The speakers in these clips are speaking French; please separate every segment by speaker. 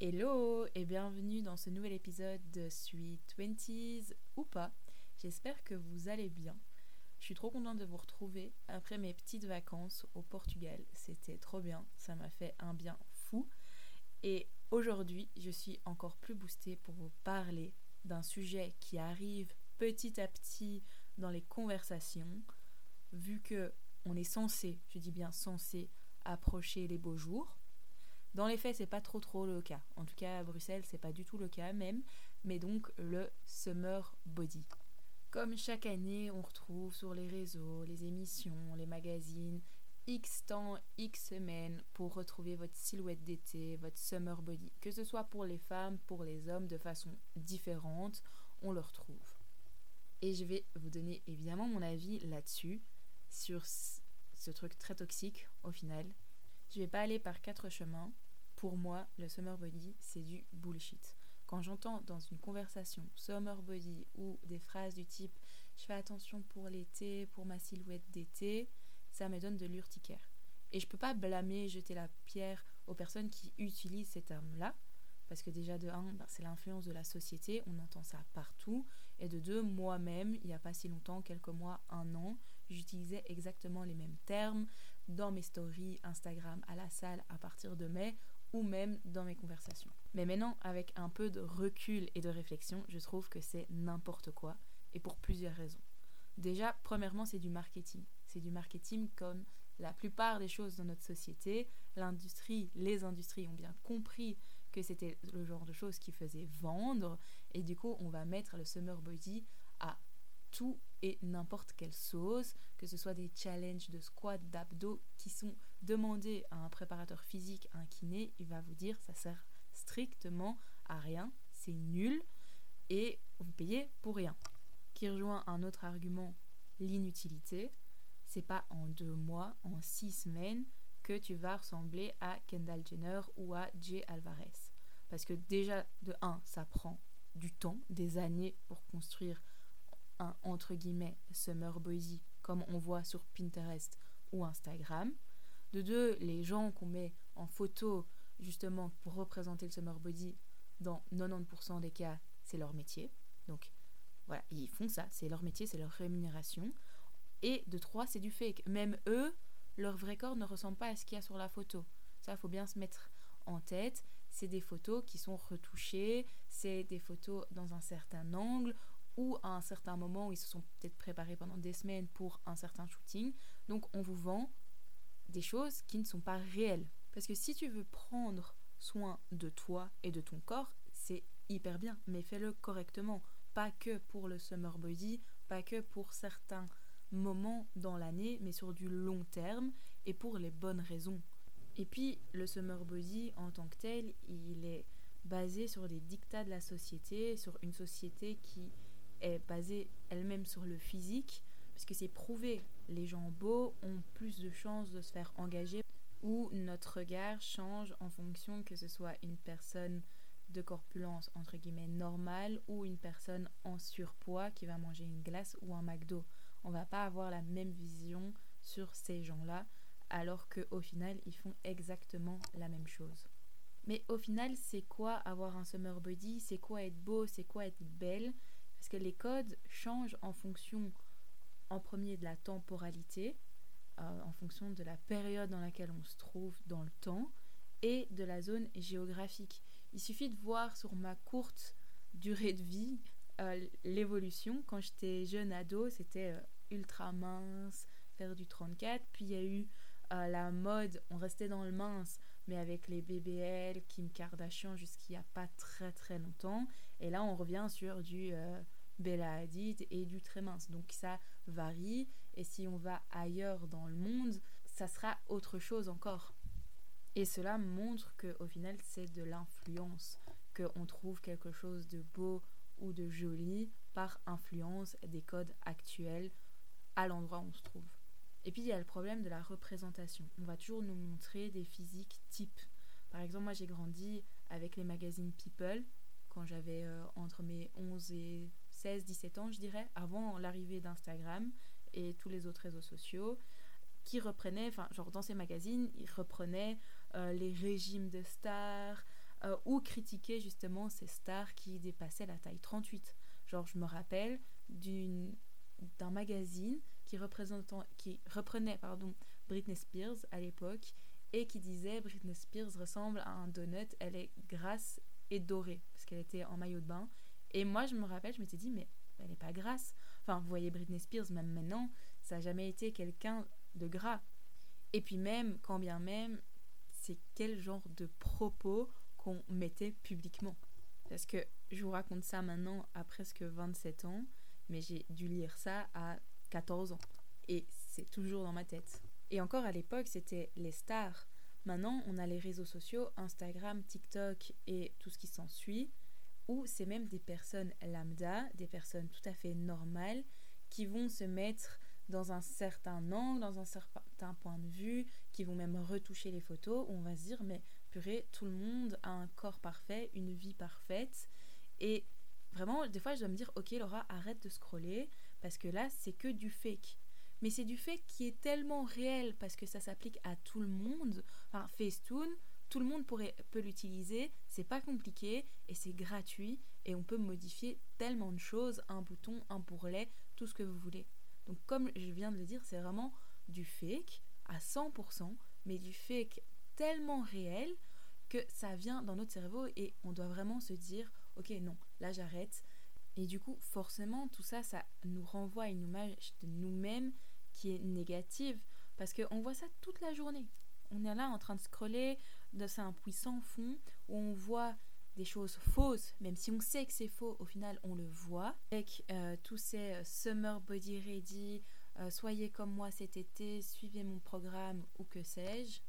Speaker 1: Hello et bienvenue dans ce nouvel épisode de Sweet Twenties ou pas. J'espère que vous allez bien. Je suis trop contente de vous retrouver après mes petites vacances au Portugal. C'était trop bien, ça m'a fait un bien fou. Et aujourd'hui, je suis encore plus boostée pour vous parler d'un sujet qui arrive petit à petit dans les conversations, vu que on est censé, je dis bien censé, approcher les beaux jours. Dans les faits, c'est pas trop trop le cas. En tout cas, à Bruxelles, c'est pas du tout le cas même. Mais donc le summer body. Comme chaque année, on retrouve sur les réseaux, les émissions, les magazines, X temps, X semaines pour retrouver votre silhouette d'été, votre summer body. Que ce soit pour les femmes, pour les hommes, de façon différente, on le retrouve. Et je vais vous donner évidemment mon avis là-dessus, sur ce truc très toxique au final. Je vais pas aller par quatre chemins. Pour moi, le summer body, c'est du bullshit. Quand j'entends dans une conversation summer body ou des phrases du type je fais attention pour l'été, pour ma silhouette d'été, ça me donne de l'urticaire. Et je peux pas blâmer, jeter la pierre aux personnes qui utilisent ces termes-là, parce que déjà de un, ben, c'est l'influence de la société, on entend ça partout, et de deux, moi-même, il n'y a pas si longtemps, quelques mois, un an, j'utilisais exactement les mêmes termes dans mes stories Instagram à la salle à partir de mai ou même dans mes conversations. Mais maintenant, avec un peu de recul et de réflexion, je trouve que c'est n'importe quoi et pour plusieurs raisons. Déjà, premièrement, c'est du marketing. C'est du marketing comme la plupart des choses dans notre société. L'industrie, les industries ont bien compris que c'était le genre de choses qui faisait vendre et du coup, on va mettre le summer body tout et n'importe quelle sauce, que ce soit des challenges de squat, d'abdos qui sont demandés à un préparateur physique, à un kiné, il va vous dire ça sert strictement à rien, c'est nul et vous payez pour rien. Qui rejoint un autre argument, l'inutilité. C'est pas en deux mois, en six semaines que tu vas ressembler à Kendall Jenner ou à Jay Alvarez. Parce que déjà, de un, ça prend du temps, des années pour construire un entre guillemets summer body comme on voit sur Pinterest ou Instagram. De deux, les gens qu'on met en photo justement pour représenter le summer body, dans 90% des cas, c'est leur métier. Donc voilà, ils font ça, c'est leur métier, c'est leur rémunération. Et de trois, c'est du fake. Même eux, leur vrai corps ne ressemble pas à ce qu'il y a sur la photo. Ça, il faut bien se mettre en tête. C'est des photos qui sont retouchées, c'est des photos dans un certain angle ou à un certain moment où ils se sont peut-être préparés pendant des semaines pour un certain shooting. Donc on vous vend des choses qui ne sont pas réelles. Parce que si tu veux prendre soin de toi et de ton corps, c'est hyper bien, mais fais-le correctement. Pas que pour le summer body, pas que pour certains moments dans l'année, mais sur du long terme et pour les bonnes raisons. Et puis, le summer body en tant que tel, il est basé sur des dictats de la société, sur une société qui est basée elle-même sur le physique, parce que c'est prouvé, les gens beaux ont plus de chances de se faire engager, ou notre regard change en fonction que ce soit une personne de corpulence entre guillemets normale ou une personne en surpoids qui va manger une glace ou un McDo. On va pas avoir la même vision sur ces gens-là alors qu'au final ils font exactement la même chose. Mais au final, c'est quoi avoir un summer body? C'est quoi être beau? C'est quoi être belle? Parce que les codes changent en fonction, en premier, de la temporalité, euh, en fonction de la période dans laquelle on se trouve dans le temps, et de la zone géographique. Il suffit de voir sur ma courte durée de vie euh, l'évolution. Quand j'étais jeune ado, c'était euh, ultra mince, faire du 34. Puis il y a eu la mode, on restait dans le mince, mais avec les BBL, Kim Kardashian jusqu'il n'y a pas très très longtemps. Et là, on revient sur du euh, Bella Hadid et du très mince. Donc ça varie. Et si on va ailleurs dans le monde, ça sera autre chose encore. Et cela montre qu'au final, c'est de l'influence. Qu'on trouve quelque chose de beau ou de joli par influence des codes actuels à l'endroit où on se trouve. Et puis il y a le problème de la représentation. On va toujours nous montrer des physiques types. Par exemple, moi j'ai grandi avec les magazines People quand j'avais euh, entre mes 11 et 16, 17 ans, je dirais, avant l'arrivée d'Instagram et tous les autres réseaux sociaux, qui reprenaient, enfin, genre dans ces magazines, ils reprenaient euh, les régimes de stars, euh, ou critiquer justement ces stars qui dépassaient la taille 38. Genre, je me rappelle d'un magazine qui, qui reprenait pardon, Britney Spears à l'époque et qui disait Britney Spears ressemble à un donut, elle est grasse et dorée parce qu'elle était en maillot de bain. Et moi, je me rappelle, je m'étais dit, mais elle n'est pas grasse. Enfin, vous voyez Britney Spears, même maintenant, ça n'a jamais été quelqu'un de gras. Et puis même, quand bien même, c'est quel genre de propos qu'on mettait publiquement. Parce que je vous raconte ça maintenant à presque 27 ans, mais j'ai dû lire ça à 14 ans. Et c'est toujours dans ma tête. Et encore à l'époque, c'était les stars. Maintenant, on a les réseaux sociaux, Instagram, TikTok et tout ce qui s'ensuit, où c'est même des personnes lambda, des personnes tout à fait normales, qui vont se mettre dans un certain angle, dans un certain point de vue, qui vont même retoucher les photos, où on va se dire, mais purée, tout le monde a un corps parfait, une vie parfaite. Et vraiment, des fois, je dois me dire, ok Laura, arrête de scroller, parce que là, c'est que du fake. Mais c'est du fake qui est tellement réel, parce que ça s'applique à tout le monde. Enfin, Facetune, tout le monde pourrait, peut l'utiliser, c'est pas compliqué, et c'est gratuit, et on peut modifier tellement de choses, un bouton, un bourrelet, tout ce que vous voulez. Donc comme je viens de le dire, c'est vraiment du fake à 100%, mais du fake tellement réel que ça vient dans notre cerveau et on doit vraiment se dire, ok, non, là j'arrête. Et du coup, forcément, tout ça, ça nous renvoie à une image de nous-mêmes qui est négative parce qu'on voit ça toute la journée. On est là en train de scroller, c'est un puissant fond où on voit des choses fausses, même si on sait que c'est faux, au final on le voit, avec euh, tous ces euh, summer body ready, euh, soyez comme moi cet été, suivez mon programme ou que sais-je.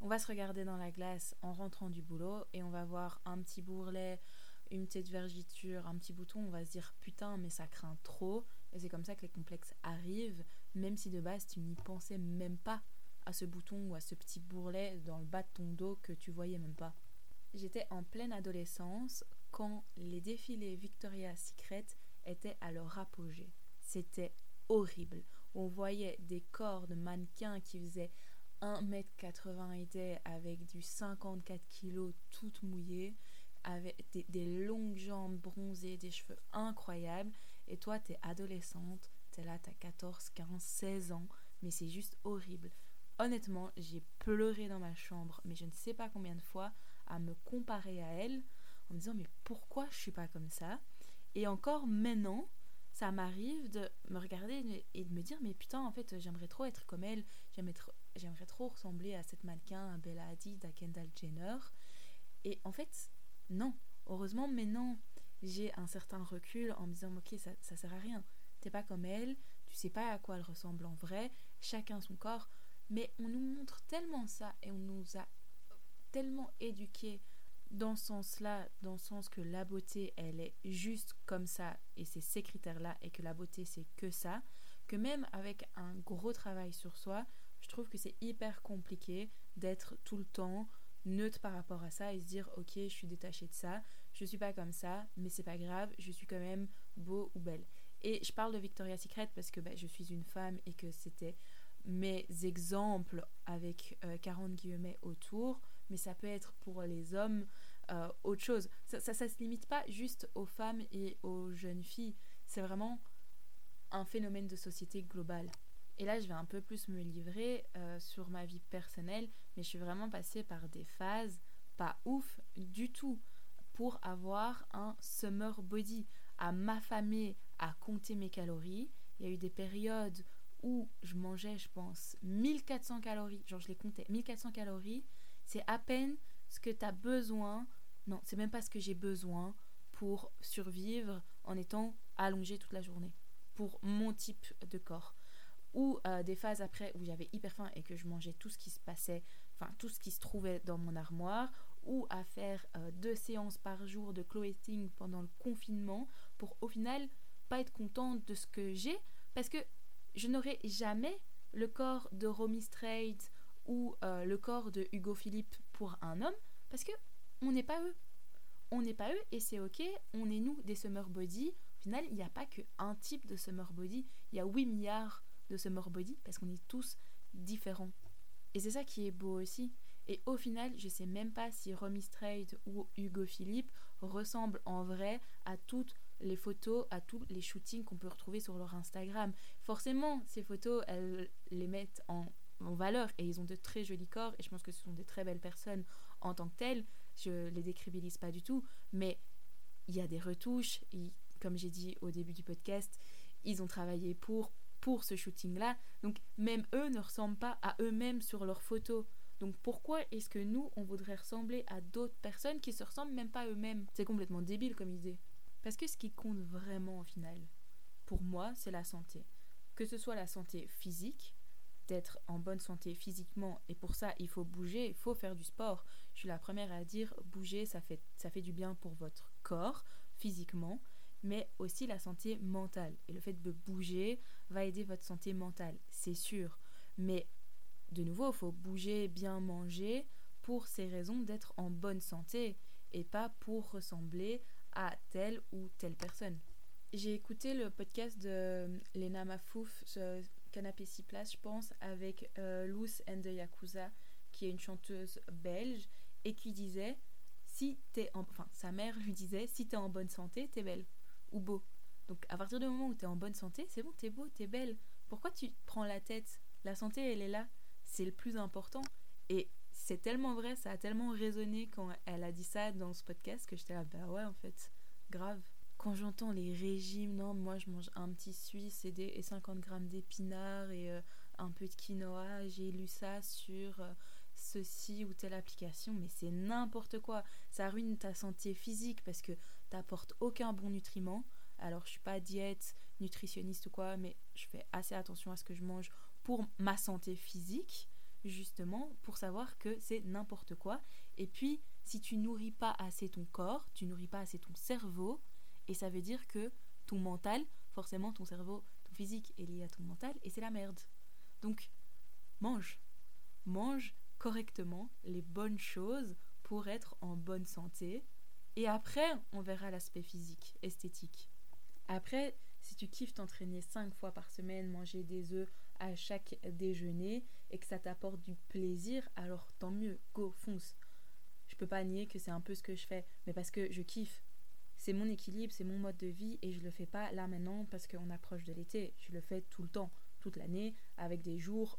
Speaker 1: On va se regarder dans la glace en rentrant du boulot et on va voir un petit bourrelet, une petite vergiture, un petit bouton, on va se dire putain mais ça craint trop et c'est comme ça que les complexes arrivent, même si de base tu n'y pensais même pas à ce bouton ou à ce petit bourrelet dans le bas de ton dos que tu voyais même pas. J'étais en pleine adolescence quand les défilés Victoria's Secret étaient à leur apogée. C'était horrible. On voyait des corps de mannequins qui faisaient 1m80 avec du 54 kg toutes mouillées, avec des, longues jambes bronzées, des cheveux incroyables. Et toi, t'es adolescente, t'es là, t'as 14, 15, 16 ans, mais c'est juste horrible. Honnêtement, j'ai pleuré dans ma chambre, mais je ne sais pas combien de fois, à me comparer à elle en me disant mais pourquoi je suis pas comme ça? Et encore maintenant, ça m'arrive de me regarder et de me dire mais putain en fait j'aimerais trop être comme elle, j'aimerais trop ressembler à cette mannequin, à Bella Hadid, à Kendall Jenner. Et en fait, non. Heureusement maintenant, j'ai un certain recul en me disant ok ça, ça sert à rien. T'es pas comme elle, tu sais pas à quoi elle ressemble en vrai, chacun son corps. Mais on nous montre tellement ça et on nous a tellement éduqué dans ce sens-là, dans le sens que la beauté, elle est juste comme ça, et c'est ces critères-là, et que la beauté, c'est que ça, que même avec un gros travail sur soi, je trouve que c'est hyper compliqué d'être tout le temps neutre par rapport à ça et se dire ok je suis détachée de ça je suis pas comme ça mais c'est pas grave je suis quand même beau ou belle et je parle de Victoria's Secret parce que bah, je suis une femme et que c'était mes exemples avec 40 euh, guillemets autour mais ça peut être pour les hommes euh, autre chose. Ça, ça, se limite pas juste aux femmes et aux jeunes filles, c'est vraiment un phénomène de société global. Et là, je vais un peu plus me livrer euh, sur ma vie personnelle, mais je suis vraiment passée par des phases pas ouf du tout pour avoir un summer body, à m'affamer, à compter mes calories. Il y a eu des périodes où je mangeais, je pense, 1400 calories, genre je les comptais, 1400 calories, c'est à peine ce que tu as besoin. Non, c'est même pas ce que j'ai besoin pour survivre en étant allongée toute la journée. Pour mon type de corps. Ou euh, des phases après où j'avais hyper faim et que je mangeais tout ce qui se passait, enfin tout ce qui se trouvait dans mon armoire. Ou à faire euh, deux séances par jour de clothing pendant le confinement pour au final pas être contente de ce que j'ai parce que je n'aurai jamais le corps de Romy Strait ou euh, le corps de Hugo Philippe pour un homme parce que on n'est pas eux. On n'est pas eux et c'est ok, on est nous des summer body. Au final, il n'y a pas qu'un type de summer body, il y a 8 milliards de summer body parce qu'on est tous différents. Et c'est ça qui est beau aussi. Et au final, je sais même pas si Romy Straight ou Hugo Philippe ressemblent en vrai à toutes les photos, à tous les shootings qu'on peut retrouver sur leur Instagram. Forcément, ces photos, elles les mettent en, valeur et ils ont de très jolis corps et je pense que ce sont des très belles personnes en tant que telles. Je les décribilise pas du tout, mais il y a des retouches. comme j'ai dit au début du podcast, ils ont travaillé pour pour ce shooting-là. Donc même eux ne ressemblent pas à eux-mêmes sur leurs photos. Donc pourquoi est-ce que nous, on voudrait ressembler à d'autres personnes qui se ressemblent même pas à eux-mêmes? C'est complètement débile comme idée. Parce que ce qui compte vraiment au final, pour moi, c'est la santé. Que ce soit la santé physique, d'être en bonne santé physiquement, et pour ça, il faut bouger, il faut faire du sport. Je suis la première à dire, bouger, ça fait, ça fait du bien pour votre corps, physiquement, mais aussi la santé mentale. Et le fait de bouger va aider votre santé mentale, c'est sûr. Mais de nouveau, il faut bouger, bien manger pour ces raisons d'être en bonne santé et pas pour ressembler à telle ou telle personne. J'ai écouté le podcast de Lena Mafouf, Canapé 6 places, je pense, avec euh, Luz and Yakuza, qui est une chanteuse belge, et qui disait si t'es en... Enfin, sa mère lui disait si t'es en bonne santé, t'es belle. Ou beau. Donc, à partir du moment où t'es en bonne santé, c'est bon, t'es beau, t'es belle. Pourquoi tu prends la tête? La santé, elle est là c'est le plus important. Et c'est tellement vrai, ça a tellement résonné quand elle a dit ça dans ce podcast que j'étais là, bah ouais, en fait, grave. Quand j'entends les régimes, non, moi je mange un petit suisse et, des, 50 grammes d'épinards et euh, un peu de quinoa, j'ai lu ça sur euh, ceci ou telle application, mais c'est n'importe quoi. Ça ruine ta santé physique parce que t'apportes aucun bon nutriment. Alors je suis pas diète, nutritionniste ou quoi, mais je fais assez attention à ce que je mange pour ma santé physique, justement, pour savoir que c'est n'importe quoi. Et puis, si tu nourris pas assez ton corps, tu nourris pas assez ton cerveau, et ça veut dire que ton mental, forcément ton cerveau, ton physique est lié à ton mental, et c'est la merde. Donc, mange. Mange correctement les bonnes choses pour être en bonne santé. Et après, on verra l'aspect physique, esthétique. Après, si tu kiffes t'entraîner 5 fois par semaine, manger des œufs à chaque déjeuner et que ça t'apporte du plaisir, alors tant mieux, go, fonce. Je peux pas nier que c'est un peu ce que je fais, mais parce que je kiffe. C'est mon équilibre, c'est mon mode de vie et je le fais pas là maintenant parce qu'on approche de l'été. Je le fais tout le temps, toute l'année, avec des jours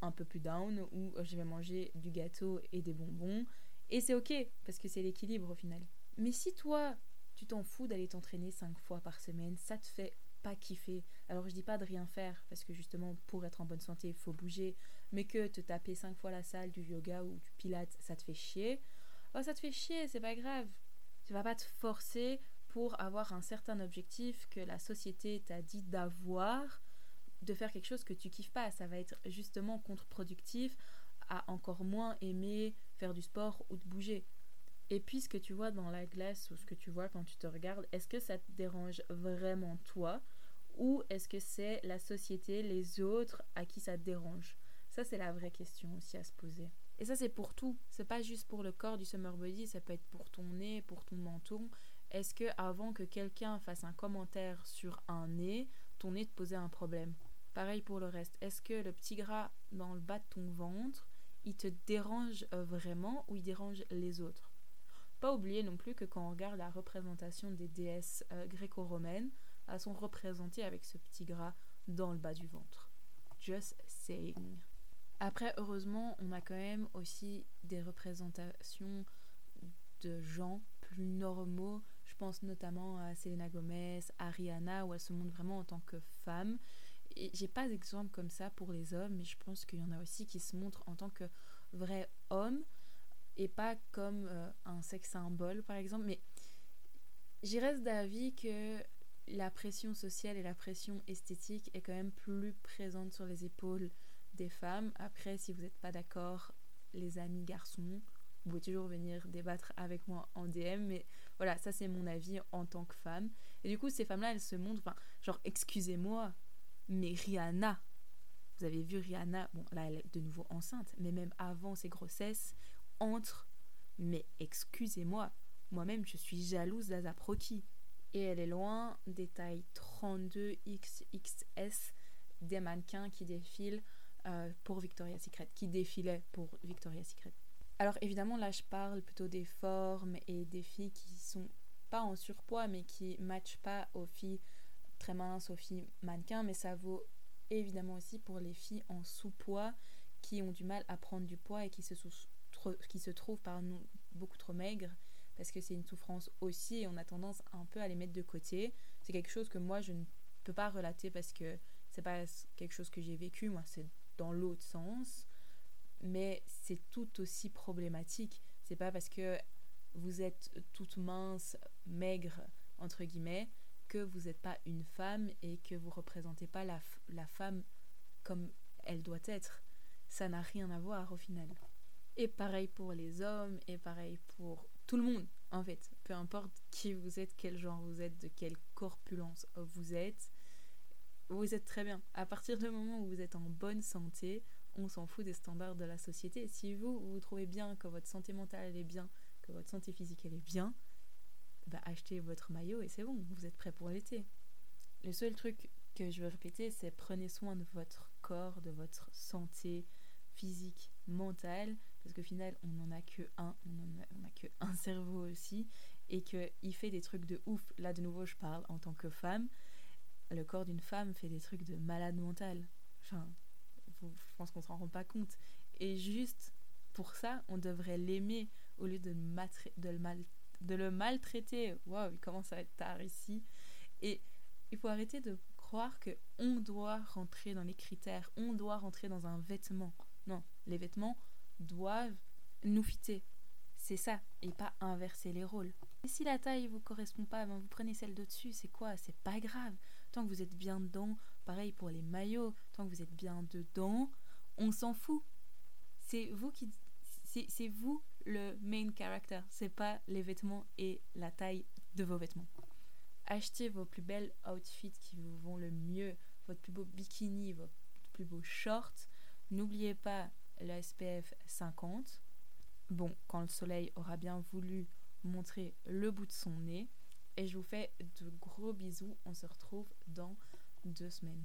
Speaker 1: un peu plus down où je vais manger du gâteau et des bonbons. Et c'est ok parce que c'est l'équilibre au final. Mais si toi, tu t'en fous d'aller t'entraîner 5 fois par semaine, ça te fait pas kiffer. Alors je dis pas de rien faire, parce que justement pour être en bonne santé, il faut bouger, mais que te taper 5 fois la salle du yoga ou du pilates, ça te fait chier. Oh, ça te fait chier, c'est pas grave. Tu vas pas te forcer pour avoir un certain objectif que la société t'a dit d'avoir, de faire quelque chose que tu kiffes pas. Ça va être justement contre-productif à encore moins aimer faire du sport ou de bouger. Et puis ce que tu vois dans la glace ou ce que tu vois quand tu te regardes, est-ce que ça te dérange vraiment toi? Ou est-ce que c'est la société, les autres à qui ça te dérange? Ça c'est la vraie question aussi à se poser. Et ça c'est pour tout, c'est pas juste pour le corps du summer body, ça peut être pour ton nez, pour ton menton. Est-ce que avant que quelqu'un fasse un commentaire sur un nez, ton nez te posait un problème? Pareil pour le reste. Est-ce que le petit gras dans le bas de ton ventre, il te dérange euh, vraiment ou il dérange les autres? Pas oublier non plus que quand on regarde la représentation des déesses euh, gréco-romaines, elles sont représentées avec ce petit gras dans le bas du ventre. Just saying. Après, heureusement, on a quand même aussi des représentations de gens plus normaux. Je pense notamment à Selena Gomez, à Rihanna, où elles se montrent vraiment en tant que femmes. Et j'ai pas d'exemple comme ça pour les hommes, mais je pense qu'il y en a aussi qui se montrent en tant que vrais hommes et pas comme euh, un sexe symbole par exemple mais j'y reste d'avis que la pression sociale et la pression esthétique est quand même plus présente sur les épaules des femmes. Après si vous n'êtes pas d'accord les amis garçons vous pouvez toujours venir débattre avec moi en DM mais voilà ça c'est mon avis en tant que femme. Et du coup ces femmes là elles se montrent enfin genre excusez-moi mais Rihanna vous avez vu Rihanna, bon là elle est de nouveau enceinte, mais même avant ses grossesses, entre. Mais excusez-moi, moi-même je suis jalouse d'Azaproki. Et elle est loin des tailles 32XXS des mannequins qui défilent euh, pour Victoria's Secret, qui défilaient pour Victoria's Secret. Alors évidemment, là, je parle plutôt des formes et des filles qui sont pas en surpoids, mais qui matchent pas aux filles très minces, aux filles mannequins, mais ça vaut évidemment aussi pour les filles en sous-poids qui ont du mal à prendre du poids et qui se, qui se trouvent par nous beaucoup trop maigres parce que c'est une souffrance aussi et on a tendance un peu à les mettre de côté. C'est quelque chose que moi je ne peux pas relater parce que c'est pas quelque chose que j'ai vécu, moi c'est dans l'autre sens, mais c'est tout aussi problématique. C'est pas parce que vous êtes toute mince, maigre, entre guillemets, que vous n'êtes pas une femme et que vous représentez pas la, la femme comme elle doit être. Ça n'a rien à voir au final. Et pareil pour les hommes, et pareil pour tout le monde, en fait. Peu importe qui vous êtes, quel genre vous êtes, de quelle corpulence vous êtes, vous êtes très bien. À partir du moment où vous êtes en bonne santé, on s'en fout des standards de la société. Si vous, vous, trouvez bien, que votre santé mentale elle est bien, que votre santé physique elle est bien, bah achetez votre maillot et c'est bon, vous êtes prêt pour l'été. Le seul truc que je veux répéter, c'est prenez soin de votre corps, de votre santé physique, mentale, parce qu'au final, on n'en a que un, on n'en a, que un cerveau aussi, et qu'il fait des trucs de ouf. Là, de nouveau, je parle en tant que femme. Le corps d'une femme fait des trucs de malade mental. Enfin, je pense qu'on s'en rend pas compte. Et juste pour ça, on devrait l'aimer au lieu de, de, le, mal de le maltraiter. Waouh, il commence à être tard ici. Et il faut arrêter de croire que on doit rentrer dans les critères, on doit rentrer dans un vêtement. Non, les vêtements doivent nous fitter. C'est ça, et pas inverser les rôles. Et si la taille vous correspond pas, ben vous prenez celle d'au-dessus, c'est quoi? C'est pas grave. Tant que vous êtes bien dedans, pareil pour les maillots, tant que vous êtes bien dedans, on s'en fout. C'est vous qui c'est vous le main character, c'est pas les vêtements et la taille de vos vêtements. Achetez vos plus belles outfits qui vous vont le mieux, votre plus beau bikini, votre plus beau short. N'oubliez pas le SPF 50. Bon, quand le soleil aura bien voulu montrer le bout de son nez. Et je vous fais de gros bisous. On se retrouve dans deux semaines.